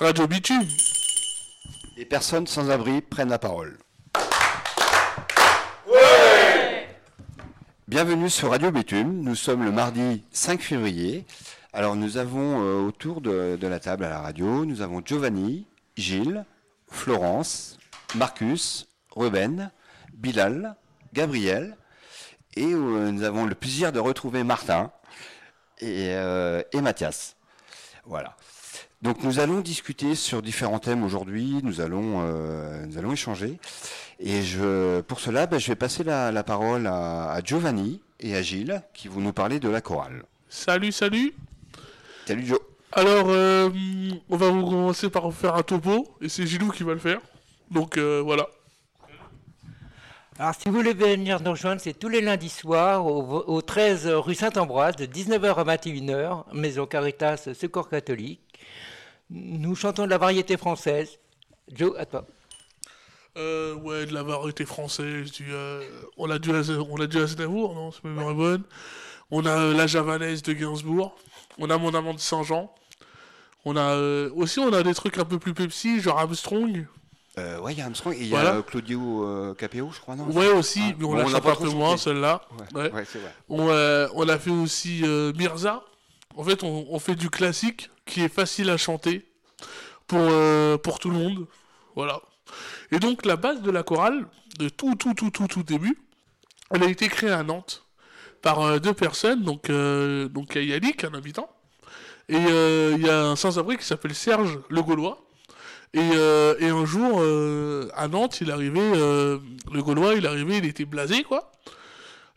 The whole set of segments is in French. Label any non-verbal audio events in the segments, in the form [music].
Radio Bitume. Les personnes sans abri prennent la parole. Bienvenue sur Radio Bitume. Nous sommes le mardi 5 février. Alors nous avons euh, autour de, de la table à la radio, nous avons Giovanni, Gilles, Florence, Marcus, Ruben, Bilal, Gabriel et euh, nous avons le plaisir de retrouver Martin et, euh, et Mathias. Voilà. Donc nous allons discuter sur différents thèmes aujourd'hui, nous allons, euh, nous allons échanger. Et je, pour cela, ben, je vais passer la, la parole à, à Giovanni et à Gilles qui vont nous parler de la chorale. Salut, salut. Salut Joe. Alors, euh, on va vous commencer par faire un topo, et c'est Gilou qui va le faire. Donc euh, voilà. Alors, si vous voulez venir nous rejoindre, c'est tous les lundis soirs au, au 13 rue Saint-Ambroise, de 19h à 21h, Maison Caritas Secours Catholique. Nous chantons de la variété française. Joe, à toi. Euh, ouais, de la variété française, du, euh, on a du, on a du Aznavour, non, c'est mémoire est bonne. On a euh, la javanaise de Gainsbourg. On a mon amant de Saint-Jean. On a euh, aussi, on a des trucs un peu plus Pepsi, genre Armstrong. Euh, ouais, il y a Armstrong et il y a euh, Claudio euh, Capéo, je crois, non? Ouais, aussi, Ah, mais on bon, la on l'a chante pas un peu moins, celle-là. Ouais, Ouais. ouais, c'est vrai. On, euh, on a fait aussi euh, Mirza. En fait, on, on fait du classique qui est facile à chanter pour, euh, pour tout le monde. Voilà. Et donc, la base de la chorale, de tout, tout, tout, tout, tout début, elle a été créée à Nantes par euh, deux personnes. Donc, euh, donc il y a Yannick, un habitant, et il y a un sans-abri qui s'appelle Serge Le Gaulois. Et, et un jour, à Nantes, il arrivait, le Gaulois, il arrivait, il était blasé, quoi.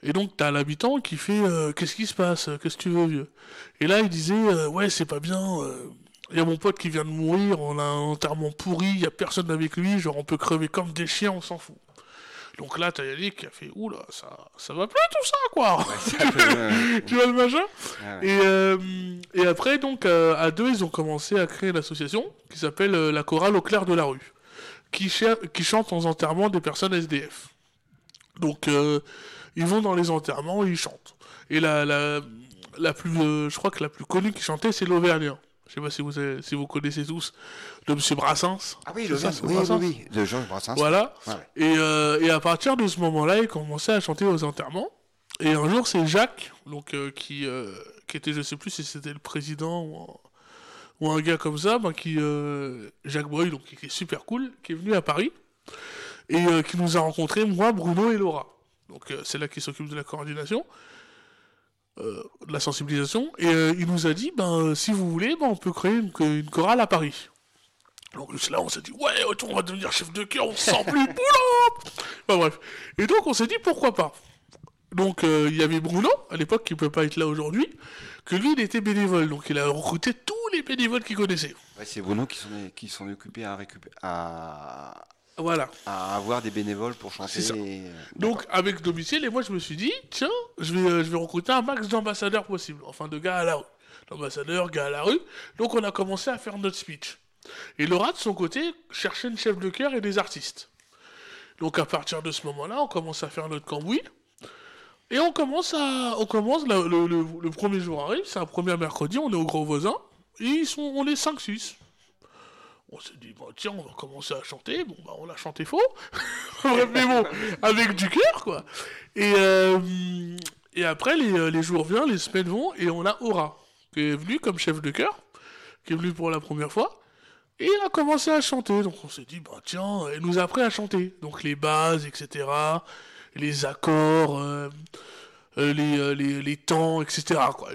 Et donc, t'as l'habitant qui fait euh, Qu'est-ce qui se passe? Qu'est-ce que tu veux, vieux? Et là, il disait euh, Ouais, c'est pas bien. Il y a mon pote qui vient de mourir. On a un enterrement pourri. Il y a personne avec lui. Genre, on peut crever comme des chiens. On s'en fout. Donc là, t'as Yannick qui a fait Oula, ça, ça va plus tout ça, quoi [laughs] Tu vois le machin? Ouais. et, euh, et après, donc, euh, à deux, ils ont commencé à créer l'association qui s'appelle euh, la chorale au clair de la rue, qui, qui chante aux enterrements des personnes SDF. Donc, euh, ils vont dans les enterrements et ils chantent. Et la, la, la plus, euh, je crois que la plus connue qui chantait, c'est l'Auvergnat. Je sais pas si vous, avez- si vous connaissez tous de Monsieur Brassens. Ah oui, le ça, oui, oui, oui, de Georges Brassens. Voilà. Ouais. Et, euh, et à partir de ce moment-là, il commençait à chanter aux enterrements. Et un jour, c'est Jacques, donc, euh, qui, euh, qui était, je sais plus si c'était le président ou un, ou un gars comme ça, ben, qui, Jacques Breuil, donc, qui est super cool, qui est venu à Paris et qui nous a rencontrés, moi, Bruno et Laura. Donc euh, c'est là qui s'occupe de la coordination, euh, de la sensibilisation. Et euh, il nous a dit, ben, si vous voulez, ben, on peut créer une, une chorale à Paris. Donc là, on s'est dit, ouais, autour, on va devenir chef de chœur, on se sent [laughs] plus boulot Enfin bref. Et donc, on s'est dit, pourquoi pas Donc, euh, il y avait Bruno, à l'époque, qui peut pas être là aujourd'hui, que lui, il était bénévole. Donc, il a recruté tous les bénévoles qu'il connaissait. Ouais, c'est Bruno qui s'en est, qui s'en est occupé à, récupérer, à, Voilà. à avoir des bénévoles pour chanter. C'est ça. et- Donc, avec domicile, et moi, je me suis dit, tiens, je vais, euh, je vais recruter un max d'ambassadeurs possible. Enfin, de gars à la rue. D'ambassadeurs, gars à la rue. Donc, on a commencé à faire notre speech. Et Laura, de son côté, cherchait une chef de chœur et des artistes. Donc, à partir de ce moment-là, on commence à faire notre cambouis. Et on commence à. On commence, la- le, le- le premier jour arrive, c'est un premier mercredi, on est au gros voisin. Et ils sont, on est 5-6. On s'est dit, bah, tiens, on va commencer à chanter. Bon, bah, on l'a chanté faux. [laughs] Mais bon, [laughs] avec du cœur, quoi. Et, euh, et après, les, euh, les jours viennent, les semaines vont, et on a Aura, qui est venu comme chef de chœur, qui est venu pour la première fois. Et il a commencé à chanter. Donc on s'est dit, bah tiens, elle nous a appris à chanter. Donc les bases, etc., les accords, euh, euh, les, euh, les, les temps, etc. Quoi.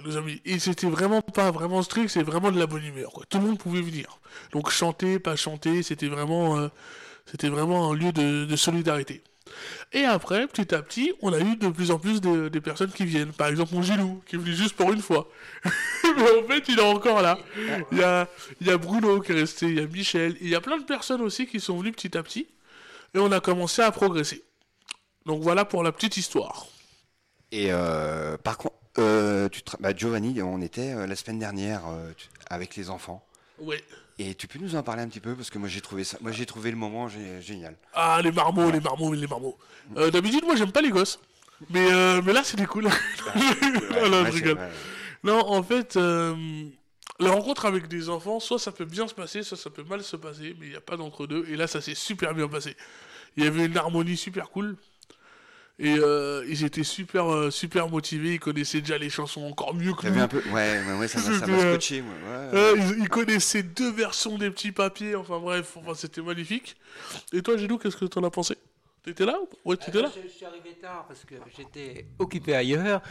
Et c'était vraiment pas vraiment strict, c'est vraiment de la bonne humeur. Quoi. Tout le monde pouvait venir. Donc chanter, pas chanter, c'était vraiment, euh, vraiment un lieu de, de solidarité. Et après, petit à petit, on a eu de plus en plus de- des personnes qui viennent. Par exemple, mon Gilou, qui est venu juste pour une fois. [laughs] Mais en fait, il est encore là. Il y a, il y a Bruno qui est resté, il y a Michel, il y a plein de personnes aussi qui sont venues petit à petit. Et on a commencé à progresser. Donc voilà pour la petite histoire. Et euh, par contre, euh, tu bah, Giovanni, on était euh, la semaine dernière tu- avec les enfants. Ouais. Et tu peux nous en parler un petit peu? Parce que moi j'ai trouvé ça, moi j'ai trouvé le moment gé- génial. Ah, les marmots, les marmots, les marmots. D'habitude, moi, j'aime pas les gosses. Mais, mais là, c'était cool. [laughs] Ah, non, rigole. Non, en fait, la rencontre avec des enfants, soit ça peut bien se passer, soit ça peut mal se passer, mais il n'y a pas d'entre-deux. Et là, ça s'est super bien passé. Il y avait une harmonie super cool. Et euh, ils étaient super, euh, super motivés. Ils connaissaient déjà les chansons encore mieux que nous. un peu Ouais, ouais, ouais, ça m'a euh, scotché, moi. Ouais, Euh, ils, ils connaissaient deux versions des petits papiers. Enfin bref, enfin, c'était magnifique. Et toi, Gilou, qu'est-ce que t'en as pensé? T'étais là Ouais, t'étais là je, je suis arrivé tard parce que j'étais occupé ailleurs,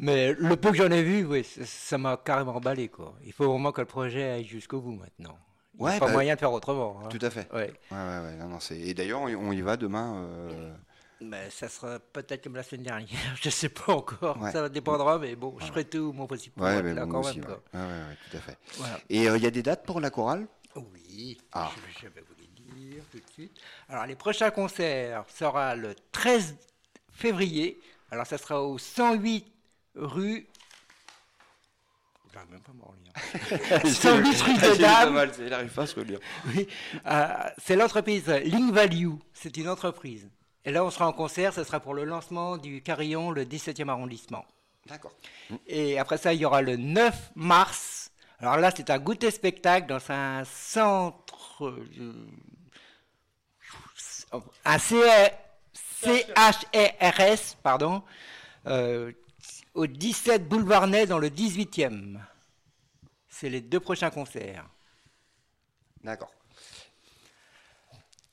mais le peu que j'en ai vu, oui, ça- m'a carrément emballé. Quoi. Il faut vraiment que le projet aille jusqu'au bout maintenant. Il n'y Ouais, a pas bah, moyen de faire autrement. hein. Tout à fait. Ouais. Ouais, ouais, ouais. Non, non, c'est... Et d'ailleurs, on, on y va demain. euh, Mais ça sera peut-être comme la semaine dernière, [laughs] je sais pas encore. Ouais. Ça dépendra, mais bon, je ferai tout mon possible pour Ouais, mais là bon, quand aussi, même. ouais. tout à fait. Voilà. Et euh, il y a des dates pour la chorale? Oui, Ah. je, je vais vous les dire tout de suite. Alors, les prochains concerts sera le 13 février. Alors, ça sera au 108 rue. J'arrive même pas à m'en lire. 108 rue C'est de pas Dame. mal, il arrive pas à se relire. Oui, euh, c'est l'entreprise Link Value. C'est une entreprise. Et là, on sera en concert. Ce sera pour le lancement du Carillon, le 17e arrondissement. D'accord. Et après ça, il y aura le 9 mars. Alors là, c'est un goûter spectacle dans un centre. euh, un CHRS, pardon, euh, au 17 boulevard Ney dans le 18e. C'est les deux prochains concerts. D'accord.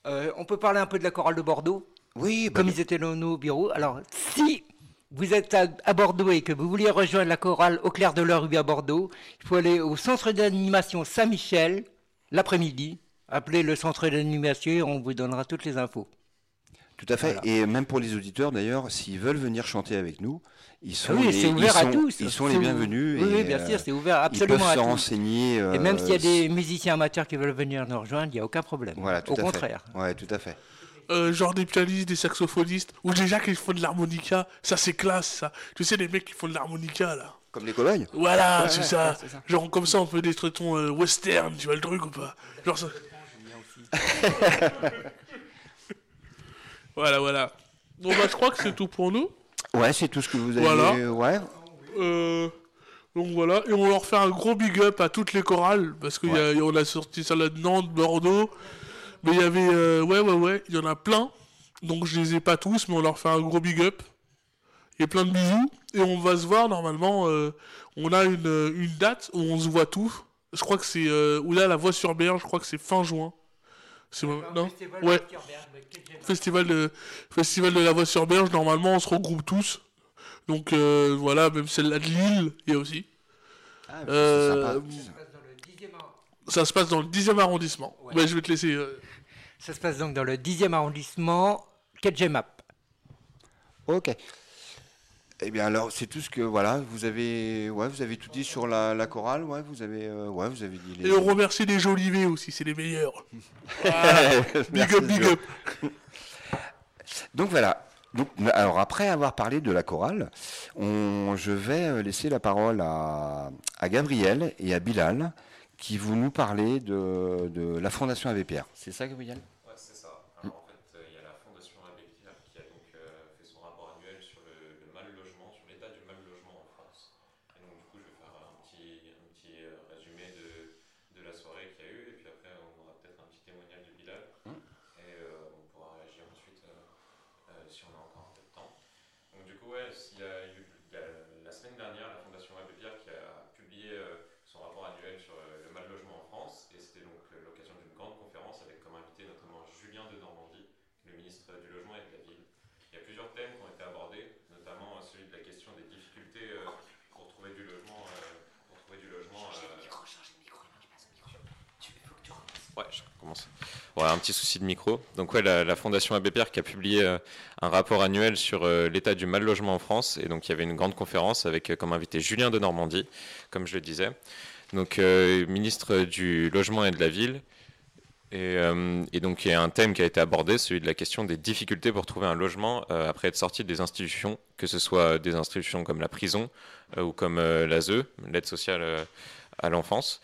Euh, on peut parler un peu de la chorale de Bordeaux? Oui, bah, comme ils étaient dans nos bureaux. Alors, si vous êtes à, à Bordeaux et que vous voulez rejoindre la chorale au clair de l'heure rue à Bordeaux, il faut aller au centre d'animation Saint-Michel l'après-midi. Appelez le centre d'animation et on vous donnera toutes les infos. tout à fait. Voilà. Et même pour les auditeurs, d'ailleurs, s'ils veulent venir chanter avec nous, ils sont, oui, les, ils à tous. Ils sont les bienvenus. Oui, et, oui, bien euh, sûr, c'est ouvert Ils peuvent absolument se à tous. renseigner. Et même s'il y a euh, des musiciens amateurs qui veulent venir nous rejoindre, il n'y a aucun problème. Voilà, tout Au à contraire. fait. Ouais, tout à fait. Euh, genre des pianistes, des saxophonistes, ou déjà qui font de l'harmonica. Ça, c'est classe, ça. Tu sais, les mecs qui font de l'harmonica, là. Comme les cowboys Voilà, Ouais, c'est ouais, ça. ouais, c'est ça. Genre comme ça, on peut des traitons euh, western, tu vois le truc ou pas? Genre ça. [laughs] voilà, voilà. Bon bah je crois que c'est tout pour nous. Ouais, c'est tout ce que vous avez. Voilà. Ouais. Euh, donc voilà, et on leur fait un gros big up à toutes les chorales, parce qu'on a sorti ça là de Nantes, Bordeaux, mais il y avait, euh, ouais, ouais, ouais, il y en a plein, donc je les ai pas tous, mais on leur fait un gros big up, et plein de bisous, et on va se voir normalement, euh, on a une, euh, une date où on se voit tout, je crois que c'est, euh, ou là, la voix sur Berge, je crois que c'est fin juin. C'est non? Ouais. Festival de, festival de la voix sur Berge, normalement on se regroupe tous. Donc euh, voilà, même celle-là de Lille, il y a aussi. Ah, Euh. Ça se passe dans le 10e arrondissement. Ouais. Ouais, je vais te laisser. Ça se passe donc dans le 10e arrondissement, Kedgemap. Ok. Eh bien alors c'est tout ce que voilà vous avez ouais vous avez tout dit sur la, la chorale ouais vous avez euh, ouais vous avez dit les Et on remercie les Jolivés aussi, c'est les meilleurs. [laughs] Voilà. big up, big up. [laughs] Donc voilà. Donc, alors après avoir parlé de la chorale, on, je vais euh, laisser la parole à, à Gabriel et à Bilal qui vont nous parler de, de la Fondation Abbé Pierre. C'est ça Gabriel Ouais, c'est ça. Alors en fait, euh, il y a la Fondation Abbé Pierre qui a donc euh, fait son rapport annuel sur le, le mal logement, sur l'état du mal logement en France. Et donc du coup, je vais faire un petit, un petit euh, résumé de, de la soirée qu'il y a eu, et puis après, on aura peut-être un petit témoignage de Bilal, et euh, on pourra réagir ensuite euh, euh, si on a encore un peu de temps. Donc du coup, ouais, il y a eu la, la semaine dernière la Fondation Abbé Pierre qui a publié euh, son rapport annuel sur euh, le mal logement en France, et c'était donc l'occasion d'une grande conférence avec comme invité notamment Julien de Normandie, le ministre du Logement et de la Ville. Il y a plusieurs thèmes qui ont été abordés, notamment euh, celui de la question des difficultés pour trouver du logement. pour trouver du logement euh, Ouais, je commence. Ouais, un petit souci de micro. Donc ouais, la, Fondation Abbé Pierre qui a publié euh, un rapport annuel sur euh, l'état du mal logement en France. Et donc il y avait une grande conférence avec euh, comme invité Julien de Normandie, comme je le disais. Donc ministre du Logement et de la Ville. Et, donc il y a un thème qui a été abordé, celui de la question des difficultés pour trouver un logement après être sorti des institutions, que ce soit des institutions comme la prison ou comme l'ASE, l'aide sociale à l'enfance.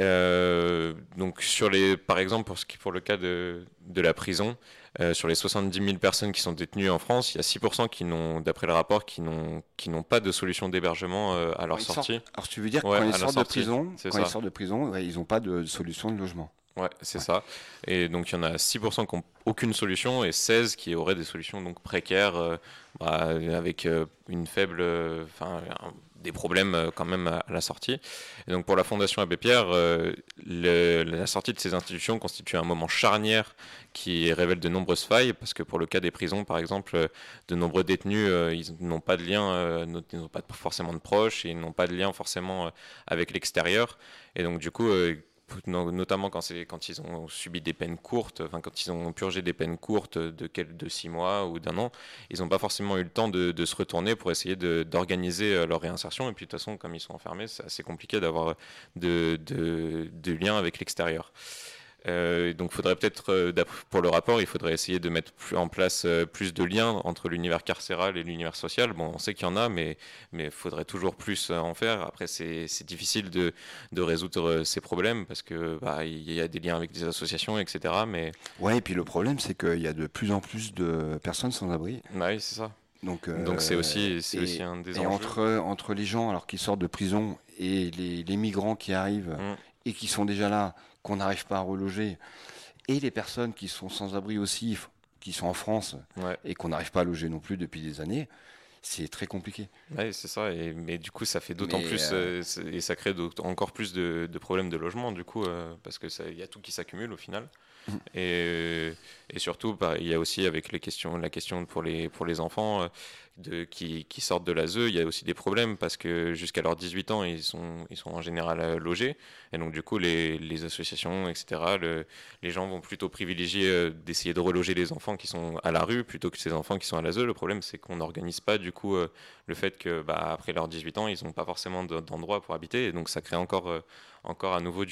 Euh, donc sur les, par exemple pour, ce qui, pour le cas de, de la prison, euh, sur les 70 000 personnes qui sont détenues en France, il y a 6% qui n'ont, d'après le rapport, qui n'ont, qui n'ont pas de solution d'hébergement euh, à leur sortie. alors tu veux dire Ouais, quand ils sortent de sortie, prison, quand ils sortent de prison, ouais, ils n'ont pas de solution de logement. Ouais, c'est ça. Et donc il y en a 6% qui n'ont aucune solution et 16 qui auraient des solutions donc précaires bah, avec une faible, enfin des problèmes euh, quand même à, la sortie. Et donc pour la Fondation Abbé Pierre, euh, la sortie de ces institutions constitue un moment charnière qui révèle de nombreuses failles parce que pour le cas des prisons par exemple, euh, de nombreux détenus ils n'ont pas de lien, ils n'ont pas forcément de proches ils n'ont pas de lien forcément avec l'extérieur. Et donc du coup notamment quand, ils ont subi des peines courtes, enfin quand ils ont purgé des peines courtes de, de six mois ou d'un an, ils n'ont pas forcément eu le temps de, se retourner pour essayer d'organiser euh, leur réinsertion. Et puis de toute façon, comme ils sont enfermés, c'est assez compliqué d'avoir de, de, de lien avec l'extérieur. Euh, donc, faudrait peut-être, euh, pour le rapport, il faudrait essayer de mettre en place euh, plus de liens entre l'univers carcéral et l'univers social. Bon, on sait qu'il y en a, mais il faudrait toujours plus euh, en faire. Après, c'est difficile de, de résoudre ces problèmes parce que bah, il y a des liens avec des associations, etc. Mais Ouais, et puis le problème, c'est qu'il y a de plus en plus de personnes sans abri. bah oui, c'est ça. Donc, c'est aussi, c'est et- aussi un des Et enjeux. entre, entre les gens alors qui sortent de prison et les, les migrants qui arrivent Mm. et qui sont déjà là, qu'on n'arrive pas à reloger, et les personnes qui sont sans abri aussi, qui sont en France Ouais. et qu'on n'arrive pas à loger non plus depuis des années, c'est très compliqué. Ouais, c'est ça. Et, mais du coup, ça fait d'autant plus euh, euh, et ça crée encore plus de, de problèmes de logement, du coup, euh, parce que ça- il y a tout qui s'accumule au final. Mhm. Et, et surtout, bah, il y a aussi avec les questions, la question pour les pour les enfants euh, qui, sortent de l'ASE, il y a aussi des problèmes parce que jusqu'à leurs 18 ans, ils sont ils sont en général euh, logés. Et donc du coup, les, associations, etc. le- les gens vont plutôt privilégier euh, d'essayer de reloger les enfants qui sont à la rue plutôt que ces enfants qui sont à l'ASE. Le problème, c'est qu'on n'organise pas du coup euh, le fait que bah, après leurs 18 ans, ils n'ont pas forcément de- d'endroit pour habiter, et donc ça crée encore, encore à nouveau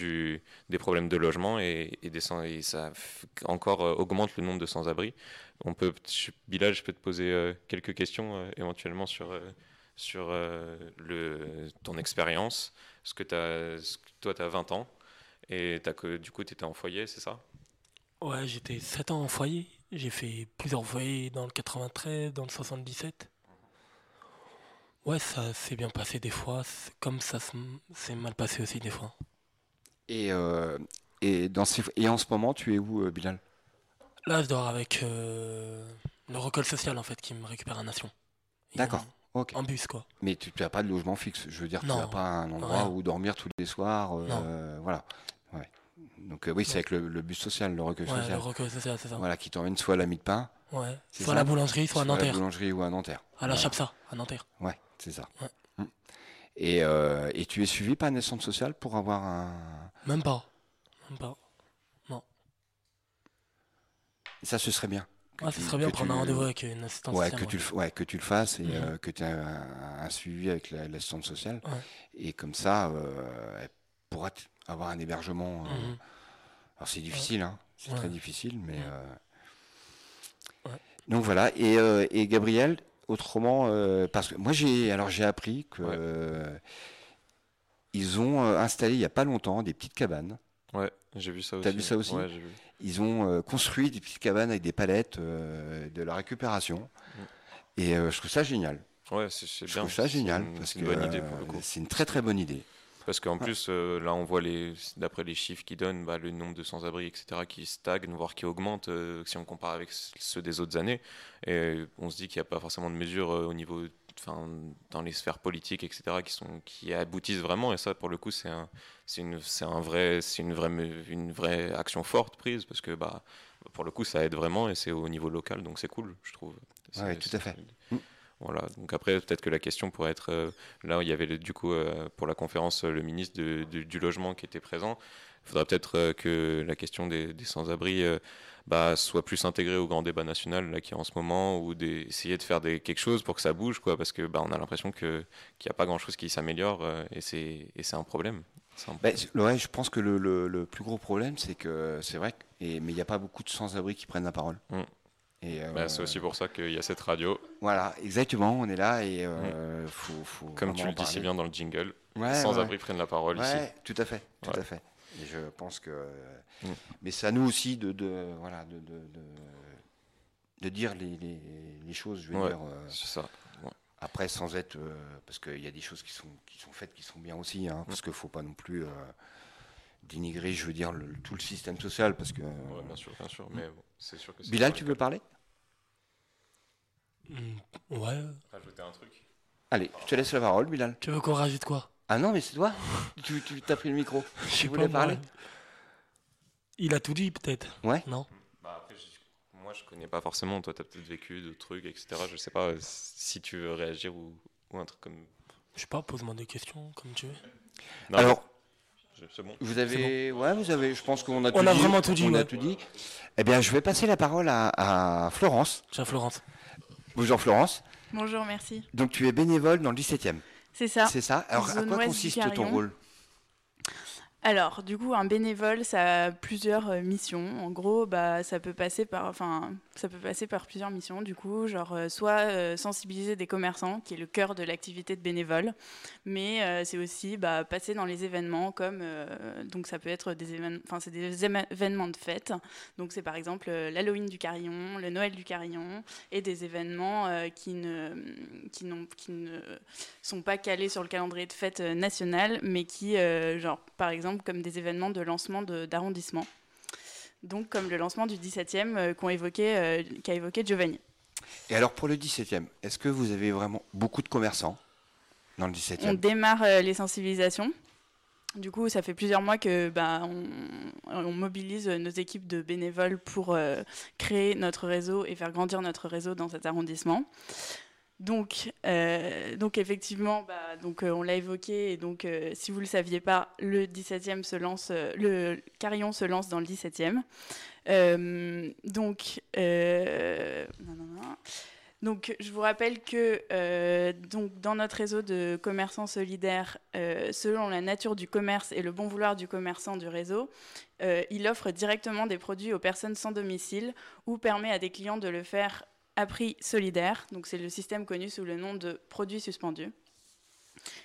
des problèmes de logement, et, et des et ça encore augmente le nombre de sans-abri. On peut, je- Bilal, je peux te poser euh, quelques questions euh, éventuellement sur, euh, sur euh, le, ton expérience. Ce que que- toi, tu as 20 ans, et t'as que, du coup, tu étais en foyer, c'est ça? Ouais, j'étais 7 ans en foyer. J'ai fait plusieurs foyers dans le 93, dans le 77. Ouais, ça s'est bien passé des fois, comme ça se- s'est mal passé aussi des fois. Et, euh, et, dans ces, et en ce moment, tu es où, euh, Bilal? Là, je dors avec euh, le recueil social en fait qui me récupère à Nation. D'accord. Ok. En bus quoi. Mais tu n'as pas de logement fixe. Je veux dire, tu Non, n'as pas un endroit rien. où dormir tous les soirs. euh, voilà. Ouais. Donc euh, oui, c'est avec le, le bus social, le recueil Ouais, le social. recueil social, c'est ça. Voilà, qui t'emmène soit à la mie de pain, Ouais. C'est Soit ça à la boulangerie, soit à à la Nanterre. boulangerie ou à Nanterre. À la Voilà. Chapsa, à Nanterre. Ouais, c'est ça. Ouais. Mm. Et, euh, et tu es suivi par un centre social pour avoir un. Même pas. Même pas. Et ça, ce serait bien. tu- serait bien de prendre un tu- rendez-vous avec une assistante Ouais, sociale. que tu, ouais. ouais, que tu le fasses et Mhm. euh, que tu aies un, un suivi avec la- l'assistante sociale. Ouais. Et comme ça, euh, elle pourra avoir un hébergement. euh, Mhm. Alors c'est difficile, hein, c'est Ouais. très difficile, mais. Euh. Donc voilà. Et, euh, et Gabriel, autrement, euh, parce que moi j'ai alors j'ai appris que Ouais. euh, ils ont installé il y a pas longtemps des petites cabanes. Ouais, j'ai vu ça aussi. T'as vu ça aussi Ouais, j'ai vu. Ils ont euh, construit des petites cabanes avec des palettes euh, de la récupération. Et euh, je trouve ça génial. Ouais, c'est Je bien. trouve ça c'est génial une- parce c'est que une bonne idée pour le coup. c'est une très très bonne idée. Parce qu'en plus, euh, là, on voit les, d'après les chiffres qu'ils donnent, bah, le nombre de sans-abri, etc., qui stagne, voire qui augmente euh, si on compare avec ceux des autres années. Et on se dit qu'il n'y a pas forcément de mesures euh, au niveau, enfin, dans les sphères politiques, etc., qui sont, qui aboutissent vraiment. Et ça, pour le coup, c'est un, une, un vrai, une vraie, une vraie action forte prise, parce que, bah, pour le coup, ça aide vraiment et c'est au niveau local, donc c'est cool, je trouve. Ouais, tout à fait. Voilà, donc après, peut-être que la question pourrait être. euh, là, il y avait du coup, euh, pour la conférence, euh, le ministre de- de- du Logement qui était présent. Il faudrait peut-être euh, que la question des, des sans-abri bah, soit plus intégrée au grand débat national là, qui est en ce moment, ou d'essayer de faire des, quelque chose pour que ça bouge, quoi, parce que bah, on a l'impression que- qu'il n'y a pas grand-chose qui s'améliore euh, et c'est et c'est un problème. Un- c'est- ouais, je pense que le, le- le plus gros problème, c'est que c'est vrai, et, mais il n'y a pas beaucoup de sans-abri qui prennent la parole. Mm. Euh, bah, c'est aussi pour ça qu'il y a cette radio, Voilà, exactement, on est là et euh, faut, faut comme tu le dis si bien dans le jingle. Ouais, sans ouais. abri prennent la parole ici. Tout à fait, tout à fait. Et je pense que. Mm. Mais c'est à nous aussi de, de- voilà, de, de, de- de dire les, les- les choses, je veux Ouais. dire. euh, C'est ça. après, sans être. euh, parce qu'il y a des choses qui sont, qui sont faites qui sont bien aussi, hein, parce qu'il ne faut pas non plus euh, dénigrer, je veux dire, le- tout le système social. Parce que. Ouais, bien sûr, bien sûr. Mais bon, c'est sûr que c'est Bilal, tu veux parler? Hmm, Ouais. Rajouter un truc? Allez, je te laisse la parole, Bilal. Tu veux qu'on rajoute quoi? Ah non, mais c'est toi Tu, tu t'as pris le micro. Je voulais parler Il a tout dit peut-être. Ouais. Non Bah après, je- moi je connais pas forcément. Toi, t'as peut-être vécu d'autres trucs, etc. Je sais pas euh, si tu veux réagir ou, ou un truc comme. Je sais pas, pose-moi des questions comme tu veux. Non, Alors, je- c'est bon. vous avez. Ouais, vous avez. Je pense qu'on a tout On dit. a vraiment tout dit, On a ouais. tout dit. Eh bien, je vais passer la parole à, à Florence. Tiens, Florence. Bonjour, Florence. Bonjour, merci. Donc, tu es bénévole dans le 17e. C'est ça. C'est ça. Alors, à quoi consiste ton rôle? Alors, du coup, un bénévole, ça a plusieurs euh, missions. En gros, bah, ça peut passer par, ça peut passer par plusieurs missions. Du coup, genre, euh, soit euh, sensibiliser des commerçants, qui est le cœur de l'activité de bénévole, mais c'est aussi bah, passer dans les événements, comme, donc ça peut être des événements, c'est des événements de fête. Donc, c'est par exemple l'Halloween du Carillon, le Noël du Carillon, et des événements qui ne, qui qui ne sont pas calés sur le calendrier de fête national, mais qui, genre, par exemple, comme des événements de lancement de- d'arrondissement. Donc, comme le lancement du 17e euh, évoqué, euh, qu'a évoqué Giovanni. Et alors, pour le 17e, est-ce que vous avez vraiment beaucoup de commerçants dans le On 17e démarre euh, les sensibilisations. Du coup, ça fait plusieurs mois que bah, on, on mobilise nos équipes de bénévoles pour euh, créer notre réseau et faire grandir notre réseau dans cet arrondissement. Donc, euh, donc effectivement, bah, donc, euh, on l'a évoqué, et donc euh, si vous ne le saviez pas, le 17e se lance, le carillon se lance dans le 17e. Euh, donc. Donc, je vous rappelle que donc, dans notre réseau de commerçants solidaires, selon la nature du commerce et le bon vouloir du commerçant du réseau, il offre directement des produits aux personnes sans domicile ou permet à des clients de le faire à prix solidaire. Donc, c'est le système connu sous le nom de produits suspendus.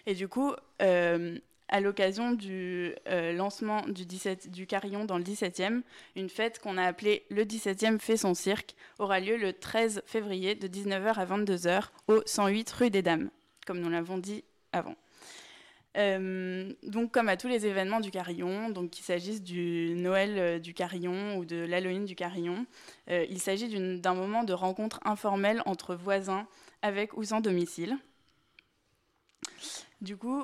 Et du coup, euh, à l'occasion du euh, lancement du, 17, du carillon dans le 17e, une fête qu'on a appelée le 17e fait son cirque aura lieu le 13 février de 19h à 22h au 108 rue des Dames, comme nous l'avons dit avant. Euh, donc, comme à tous les événements du Carillon, donc qu'il s'agisse du Noël euh, du Carillon ou de l'Halloween du Carillon, euh, il s'agit d'un moment de rencontre informelle entre voisins avec ou sans domicile. Du coup,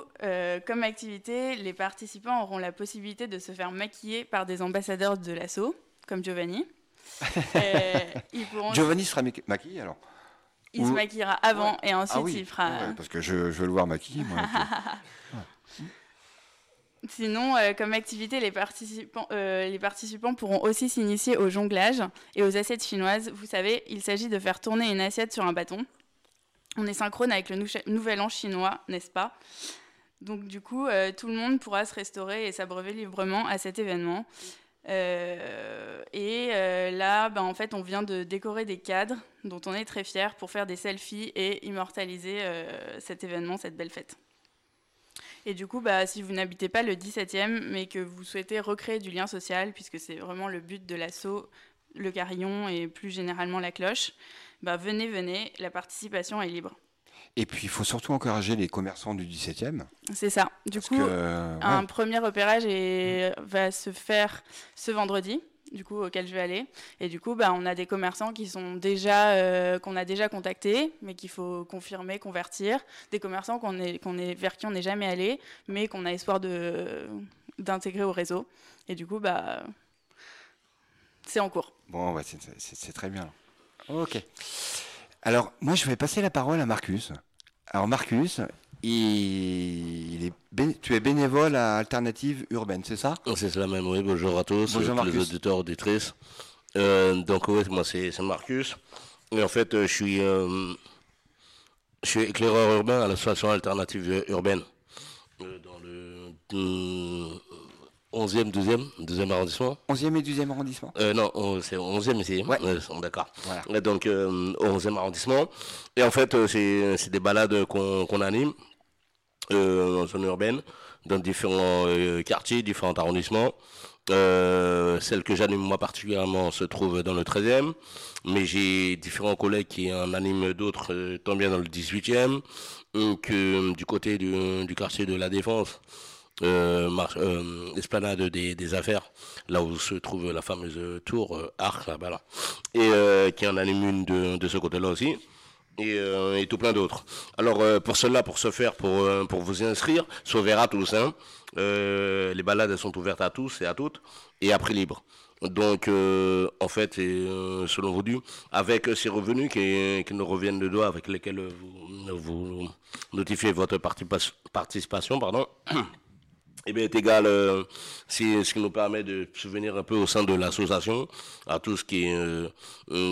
comme activité, les participants auront la possibilité de se faire maquiller par des ambassadeurs de l'assaut, comme Giovanni. [laughs] Ils pourront- Giovanni sera maqui- maquillé alors il se maquillera avant Ouais. et ensuite Ah oui, il fera. ouais, parce que je, je veux le voir maquillé. Moi, [laughs] Sinon, euh, comme activité, les participants, euh, les participants pourront aussi s'initier au jonglage et aux assiettes chinoises. Vous savez, il s'agit de faire tourner une assiette sur un bâton. On est synchrone avec le nou- nouvel an chinois, n'est-ce pas? Donc du coup, euh, tout le monde pourra se restaurer et s'abreuver librement à cet événement. Euh, et euh, là, ben, en fait, on vient de décorer des cadres dont on est très fiers pour faire des selfies et immortaliser euh, cet événement, cette belle fête. Et du coup, bah, si vous n'habitez pas le 17e, mais que vous souhaitez recréer du lien social, puisque c'est vraiment le but de l'assaut, le carillon et plus généralement la cloche, bah, venez, venez, la participation est libre. Et puis, il faut surtout encourager les commerçants du 17e. C'est ça. Du coup, que, un ouais. premier repérage est- va se faire ce vendredi, du coup, auquel je vais aller. Et du coup, bah, on a des commerçants qui sont déjà, euh, qu'on a déjà contactés, mais qu'il faut confirmer, convertir. Des commerçants qu'on est, qu'on est, vers qui on n'est jamais allé, mais qu'on a espoir de, d'intégrer au réseau. Et du coup, bah, c'est en cours. Bon, c'est très bien. Ok. Alors, moi, je vais passer la parole à Marcus. Alors, Marcus, il, il est bé- tu es bénévole à Alternative Urbaine, c'est ça? C'est cela même, oui. Bonjour à tous, Bonjour, tous les Marcus. auditeurs, auditrices. Euh, donc, oui, moi, c'est Marcus. Et en fait, euh, je suis, euh, je suis éclaireur urbain à l'association alternative urbaine euh, dans le euh, 11e, 12e, 12e arrondissement. 11e et 12e arrondissement Euh, non, on- c'est 11e ici. Ouais. Euh, D'accord. Voilà. Donc, euh, au 11e arrondissement. Et en fait, euh, c'est des balades qu'on anime euh, en zone urbaine dans différents euh, quartiers, différents arrondissements. Euh, celle que j'anime moi particulièrement se trouve dans le 13e, mais j'ai différents collègues qui en animent d'autres, euh, tant bien dans le 18e que du côté du, du quartier de la Défense. Euh, euh, esplanade des, affaires, là où se trouve la fameuse tour euh, Arc, là-bas, là. et qui en anime une de, de ce côté-là aussi, et, tout plein d'autres. Alors pour cela, pour ce faire, pour, pour vous inscrire, c'est ouvert à tous. Hein. Les balades sont ouvertes à tous et à toutes, et à prix libre. Donc, en fait, selon vos dû, avec ces revenus qui, qui nous reviennent de doigts, avec lesquels vous, vous notifiez votre participation, pardon, [clears throat] eh bien, est égal, euh, c'est ce qui nous permet de souvenir un peu au sein de l'association à tout ce qui est euh,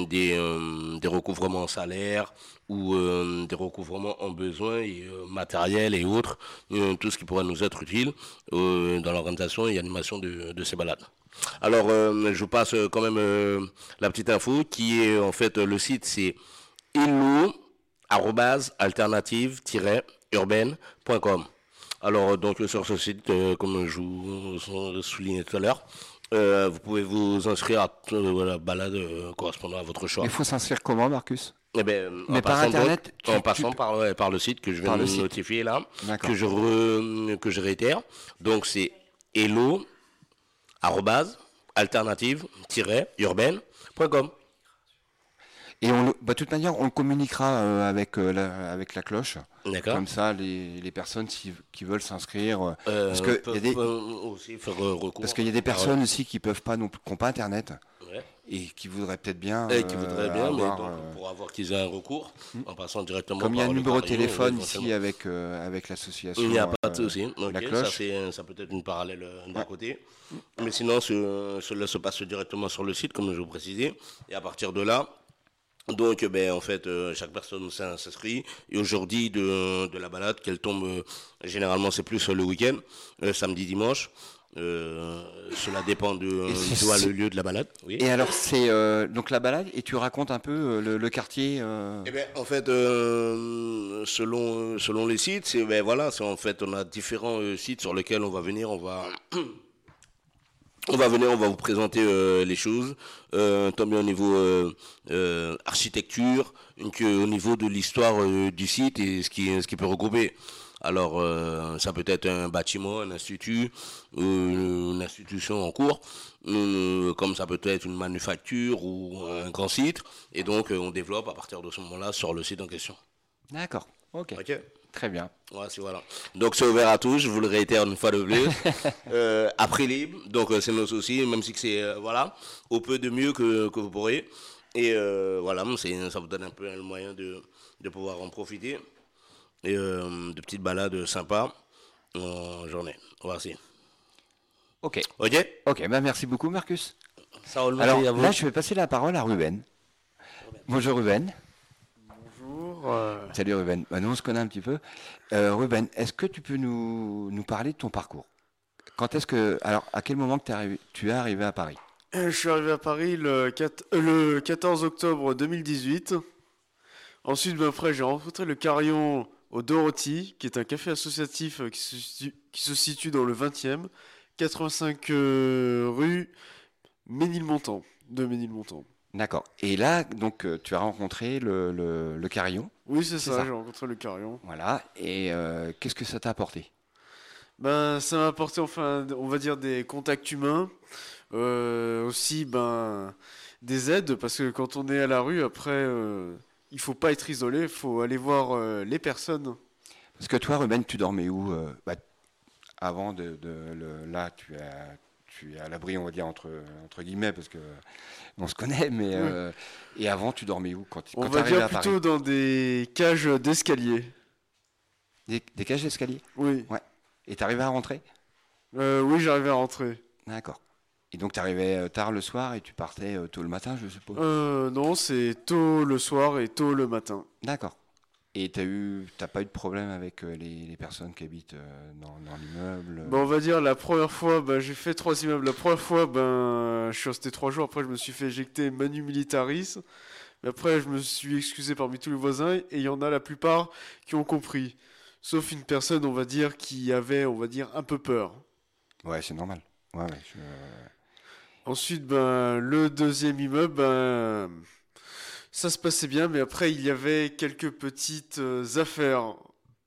des, euh, des recouvrements salaires ou euh, des recouvrements en besoins et, matériels et autres, tout ce qui pourrait nous être utile dans l'organisation et animation de, ces balades. Alors, je vous passe quand même la petite info qui est en fait le site, c'est illo-alternative-urbaine.com. Alors, donc, sur ce site, euh, comme je vous le soulignais tout à l'heure, euh, vous pouvez vous inscrire à euh, la balade euh, correspondant à votre choix. Il faut s'inscrire comment, Marcus? Eh ben, Mais en par passant Internet, tu- En passant par, ouais, par le site que je viens de notifier là, que je, re- que je réitère. Donc, c'est hello, arrobase, alternative-urbaine.com. Et on, bah, de toute manière, on le communiquera euh, avec, euh, la, avec la cloche. D'accord. Comme ça, les, les personnes si- qui veulent s'inscrire. euh, parce que peuvent, y a des- aussi faire recours. Parce qu'il y a des personnes aussi qui peuvent pas non plus, qui n'ont pas internet Ouais. et qui voudraient peut-être bien. Et qui voudraient bien, mais avoir, donc, euh, pour avoir qu'ils aient un recours, en passant directement comme il y a un numéro de téléphone ici avec, avec l'association. Il n'y a pas de souci. La cloche. ça peut être une parallèle d'un côté. Mais sinon, ce- cela se passe directement sur le site, comme je vous précisais. Et à partir de là, donc, ben, en fait, euh, chaque personne s'in- s'inscrit. Et aujourd'hui, de, de la balade, qu'elle tombe, euh, généralement, c'est plus le week-end, euh, samedi, dimanche. Euh, cela dépend de soit le lieu de la balade. Oui. Et alors, c'est euh, donc la balade et tu racontes un peu le, le quartier. euh, Eh ben, en fait, euh, selon, selon les sites, c'est, ben, voilà, c'est, en fait, on a différents sites sur lesquels on va venir, on va, [clears throat] on va venir, on va vous présenter euh, les choses, euh, tant bien au niveau euh, euh, architecture qu'au niveau de l'histoire euh, du site et ce qui, ce qui peut regrouper. Alors, euh, ça peut être un bâtiment, un institut, euh, une institution en cours, euh, comme ça peut être une manufacture ou un grand site. Et donc, euh, on développe à partir de ce moment-là sur le site en question. D'accord. Ok. Ok Très bien. C'est voilà. Donc c'est ouvert à tous, je vous le réitère une fois de plus. [laughs] euh, prix libre, donc euh, c'est nos soucis, même si c'est euh, voilà, au peu de mieux que, que vous pourrez. Et euh, voilà, ça vous donne un peu le moyen de, de pouvoir en profiter. Et de petites balades sympas en journée. Voici. Ok. Ok? Ok. Bah, merci beaucoup, Marcus. Ça Alors là, je vais passer la parole à Ruben. Bonjour Ruben. Bonjour. euh, Salut Ruben. Bah, nous, on se connaît un petit peu. Euh, Ruben, est-ce que tu peux nous, nous parler de ton parcours? Quand est-ce que. Alors, à quel moment que t'es arrivé- tu es arrivé à Paris? Je suis arrivé à Paris le, 4 euh, le 14 octobre 2018. Ensuite, ben, après, j'ai rencontré le Carillon au Dorothy, qui est un café associatif euh, qui se situe, qui se situe dans le 20e, 85 euh, rue Ménilmontant, de Ménilmontant. D'accord. Et là, donc, euh, tu as rencontré le, le, le carillon. Oui, c'est ça, ça. j'ai rencontré le Carillon. Voilà. Et euh, qu'est-ce que ça t'a apporté? Ben, ça m'a apporté, enfin, on va dire, des contacts humains. Euh, aussi, ben, des aides, parce que quand on est à la rue, après, euh, il faut pas être isolé, il faut aller voir les personnes. Parce que toi, Ruben, tu dormais où bah, Avant de, de- le- là, tu es, es à l'abri, on va dire entre, entre guillemets, parce que on se connaît. Mais Oui. euh, et avant, tu dormais où quand, On va dire à Paris plutôt dans des cages d'escalier. Des, des cages d'escalier? Oui. Ouais. Et t'arrivais à rentrer? Euh, oui, j'arrivais à rentrer. D'accord. Et donc, tu arrivais tard le soir et tu partais euh, tôt le matin, je suppose? Euh, non, c'est tôt le soir et tôt le matin. D'accord. Et tu n'as pas eu de problème avec euh, les, les personnes qui habitent euh, dans, dans l'immeuble euh on va dire la première fois, ben, j'ai fait trois immeubles. La première fois, ben, je suis resté trois jours. Après, je me suis fait éjecter manu militaris. Mais après, je me suis excusé parmi tous les voisins et il y en a la plupart qui ont compris. Sauf une personne, on va dire, qui avait, on va dire, un peu peur. Ouais, c'est normal. Ouais, ouais, je- Ensuite, ben, le deuxième immeuble, ben, ça se passait bien, mais après, il y avait quelques petites euh, affaires,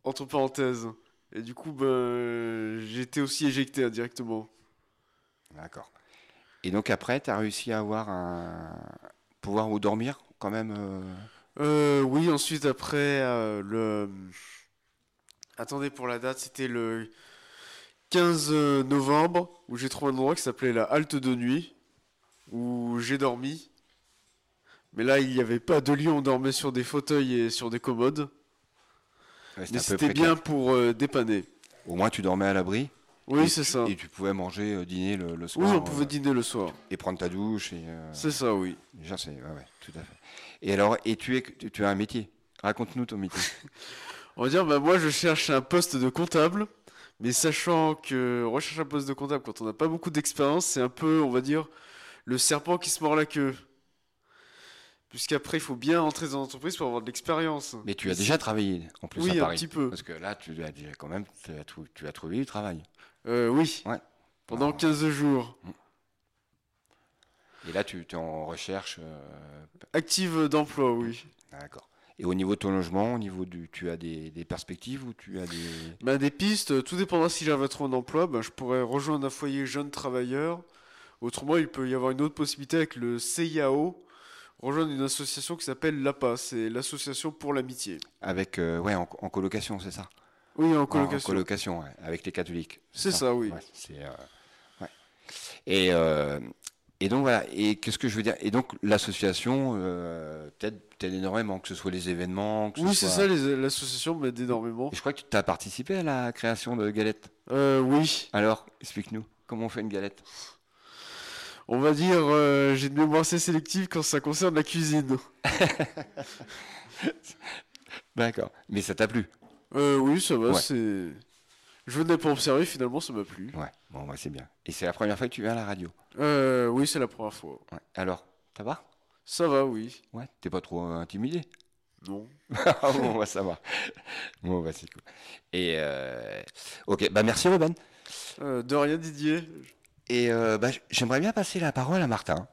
entre parenthèses. Et du coup, ben, été aussi éjecté indirectement. D'accord. Et donc après, tu as réussi à avoir un pouvoir où dormir quand même euh, Euh, oui, ensuite, après, le... Attendez pour la date, c'était le 15 novembre, où j'ai trouvé un endroit qui s'appelait la halte de nuit, où j'ai dormi. Mais là, il n'y avait pas de lit, on dormait sur des fauteuils et sur des commodes. Ouais, Mais c'était bien pour euh, dépanner. Au moins, tu dormais à l'abri. Oui, c'est ça. Et tu pouvais manger, euh, dîner le, le Oui, soir. on pouvait euh, dîner le soir. Et prendre ta douche. Euh, C'est ça, oui. Déjà, c'est. Ouais, ouais, tout à fait. Et alors, et tu, es, tu, tu as un métier Raconte-nous ton métier. [laughs] On va dire, bah, moi, je cherche un poste de comptable. Mais sachant que recherche un poste de comptable quand on n'a pas beaucoup d'expérience, c'est un peu, on va dire, le serpent qui se mord la queue. Puisqu'après, il faut bien entrer dans l'entreprise pour avoir de l'expérience. Mais tu as déjà travaillé en plus Oui, à un Paris. petit peu. Parce que là, tu as déjà quand même, tu as, trou- tu as trouvé du travail. Euh, oui. Ouais. Pendant 15 jours. Et là, tu es en recherche. euh, Active d'emploi, oui. D'accord. Et au niveau de ton logement, au niveau du, tu as des, des perspectives ou tu as des. Bah, des pistes, euh, tout dépendra si j'arrive à trouver un emploi, bah, je pourrais rejoindre un foyer jeune travailleur. Autrement, il peut y avoir une autre possibilité avec le CIAO, rejoindre une association qui s'appelle l'APA, c'est l'association pour l'amitié. Avec, euh, ouais, en, en colocation, c'est ça? Oui, en En colocation. colocation, ouais, avec les catholiques. C'est ça, oui. Ouais, c'est, euh, ouais. Et, euh, et donc voilà. Et qu'est-ce que je veux dire? Et donc l'association euh, t'aide t'aide énormément, que ce soit les événements. Que ce Oui, c'est ça, les- l'association m'aide énormément. Et je crois que tu as participé à la création de galettes. Euh, oui. Alors, explique-nous comment on fait une galette? On va dire, euh, j'ai une mémoire assez sélective quand ça concerne la cuisine. [laughs] D'accord. Mais ça t'a plu? Euh, oui, ça va, Ouais. c'est... Je venais pour observer, finalement, ça m'a plu. Ouais. Bon, ouais, c'est bien. Et c'est la première fois que tu viens à la radio? Euh, oui, c'est la première fois. Ouais. Alors, ça va? Ça va, oui. Ouais. T'es pas trop intimidé? Non. [laughs] Ah bon, bah, ça va. Bon, bah, c'est cool. Et euh, ok, bah merci Ruben. Euh, de rien, Didier. Et euh, bah, j'aimerais bien passer la parole à Martin.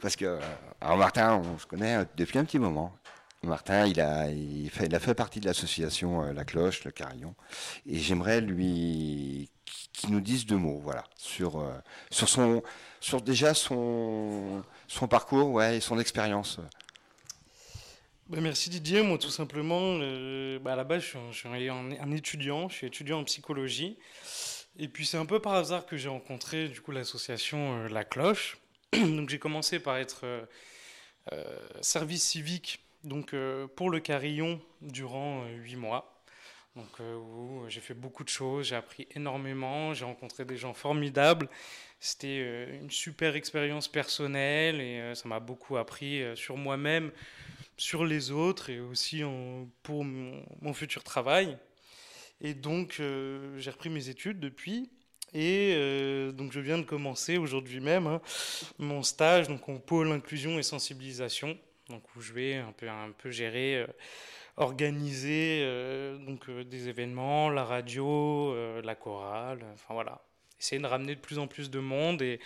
Parce que, euh, alors Martin, on se connaît euh, depuis un petit moment. Martin, il a, il fait, a fait partie de l'association euh, La Cloche, le Carillon. Et j'aimerais lui qu'il nous dise deux mots, voilà, sur, sur son, sur déjà son, son parcours, ouais, et son expérience. Bah, merci Didier, moi tout simplement, euh, bah, à la base je suis, un étudiant, je suis étudiant en psychologie. Et puis c'est un peu par hasard que j'ai rencontré du coup l'association euh, La Cloche. [clears throat] donc j'ai commencé par être euh, euh, service civique donc, pour le Carillon durant huit mois. Donc, j'ai fait beaucoup de choses, j'ai appris énormément, j'ai rencontré des gens formidables. C'était une super expérience personnelle et ça m'a beaucoup appris sur moi-même, sur les autres et aussi pour mon futur travail. Et donc, euh, j'ai repris mes études depuis. Et euh, donc, je viens de commencer aujourd'hui même hein, mon stage donc, au pôle inclusion et sensibilisation, donc, où je vais un peu, gérer, euh, organiser donc, des événements, la radio, la chorale, enfin voilà. Essayer de ramener de plus en plus de monde et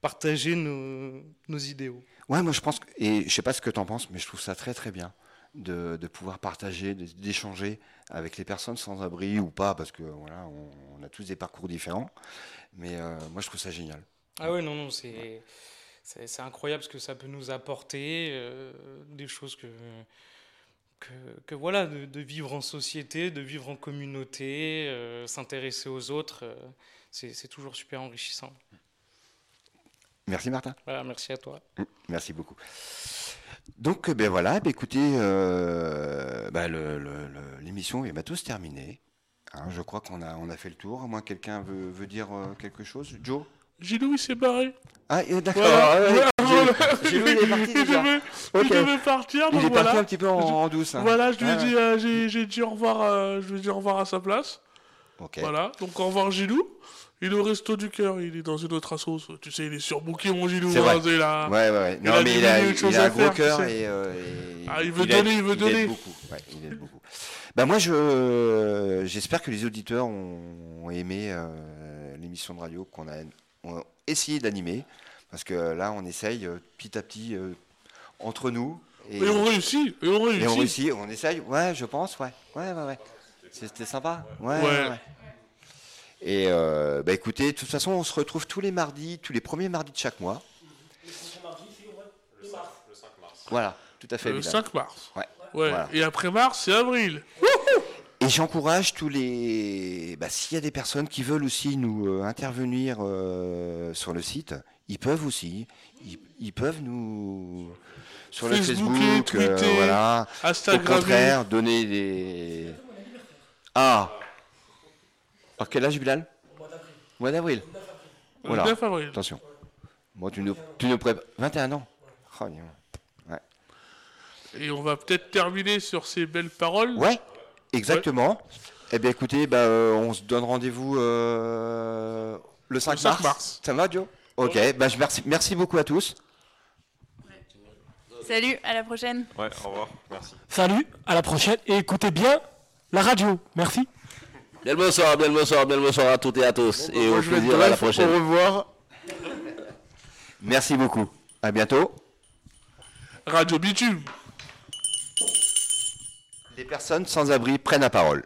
partager nos, nos idéaux. Ouais, moi je pense, et je sais pas ce que tu en penses, mais je trouve ça très très bien de, de pouvoir partager, d'échanger avec les personnes sans abri ou pas, parce que voilà, on, on a tous des parcours différents. Mais euh, moi je trouve ça génial. Ah ouais, non, non, c'est incroyable ce que ça peut nous apporter, euh, des choses que, que, que voilà, de, de vivre en société, de vivre en communauté, euh, s'intéresser aux autres, euh, c'est toujours super enrichissant. Merci Martin. Voilà, merci à toi. Merci beaucoup. Donc, euh, ben voilà, ben écoutez, euh, ben l'émission est bientôt terminée. Hein, je crois qu'on a, on a fait le tour. À moins que quelqu'un veut, veut dire euh, quelque chose. Joe? Gilou, il s'est barré. Ah, d'accord. Voilà. Voilà. Gilou, il est parti [laughs] Il déjà. devait- Ok. Il devait partir, Il est voilà. parti un petit peu en, en douce. hein. Voilà, je lui ai Ah, dit, euh, j'ai, dit au revoir, je lui ai dit au revoir à sa place. Voilà, donc au revoir Gilou. Il est au resto du cœur, il est dans une autre assoce. Tu sais, il est surbooké, mon Gilou. C'est vrai. là. Ouais, ouais, ouais. Il Non, a mais il a, il un gros tu cœur sais. et, euh, et Ah, il veut donner, il veut donner. beaucoup. Ouais, il aide beaucoup. Bah moi, je, j'espère que les auditeurs ont aimé euh, l'émission de radio qu'on a, on essayé d'animer, parce que là, on essaye euh, petit à petit euh, entre nous. Et on réussit, et on réussit. Et on réussit, on essaye. Ouais, je pense, ouais, ouais, ouais, ouais. C'était sympa. Ouais. Ouais. ouais, ouais. Et euh, bah écoutez, de toute façon, on se retrouve tous les mardis, tous les premiers mardis de chaque mois. Voilà, tout à fait. Le Bilal. 5 mars. Ouais. Ouais. Voilà. Et après mars, c'est avril. Et j'encourage tous les. Bah, S'il y a des personnes qui veulent aussi nous euh, intervenir euh, sur le site, ils peuvent aussi. Ils, ils peuvent nous. Sur le Facebook, euh, tweeter, voilà. Instagrammer. Au contraire, donner des. Ah À quel âge, Bilal Mois d'avril. Le Voilà. 9 avril. Attention. Moi, tu nous, tu nous prépares. 21 ans. Oh, ouais. Et on va peut-être terminer sur ces belles paroles. Ouais, exactement. Eh bien, écoutez, bah, euh, on se donne rendez-vous euh, le 5, Le 5 mars. mars. Ça va, Joe? Ok, bah, je merci, merci beaucoup à tous. Salut, à la prochaine. Ouais, au revoir, merci. Salut, à la prochaine et écoutez bien la radio. Merci. Bien le bonsoir, bien le bonsoir, bien le bonsoir à toutes et à tous. et au plaisir à la prochaine. Au revoir. Merci beaucoup. À bientôt. Radio Bitume. Les personnes sans abri prennent la parole.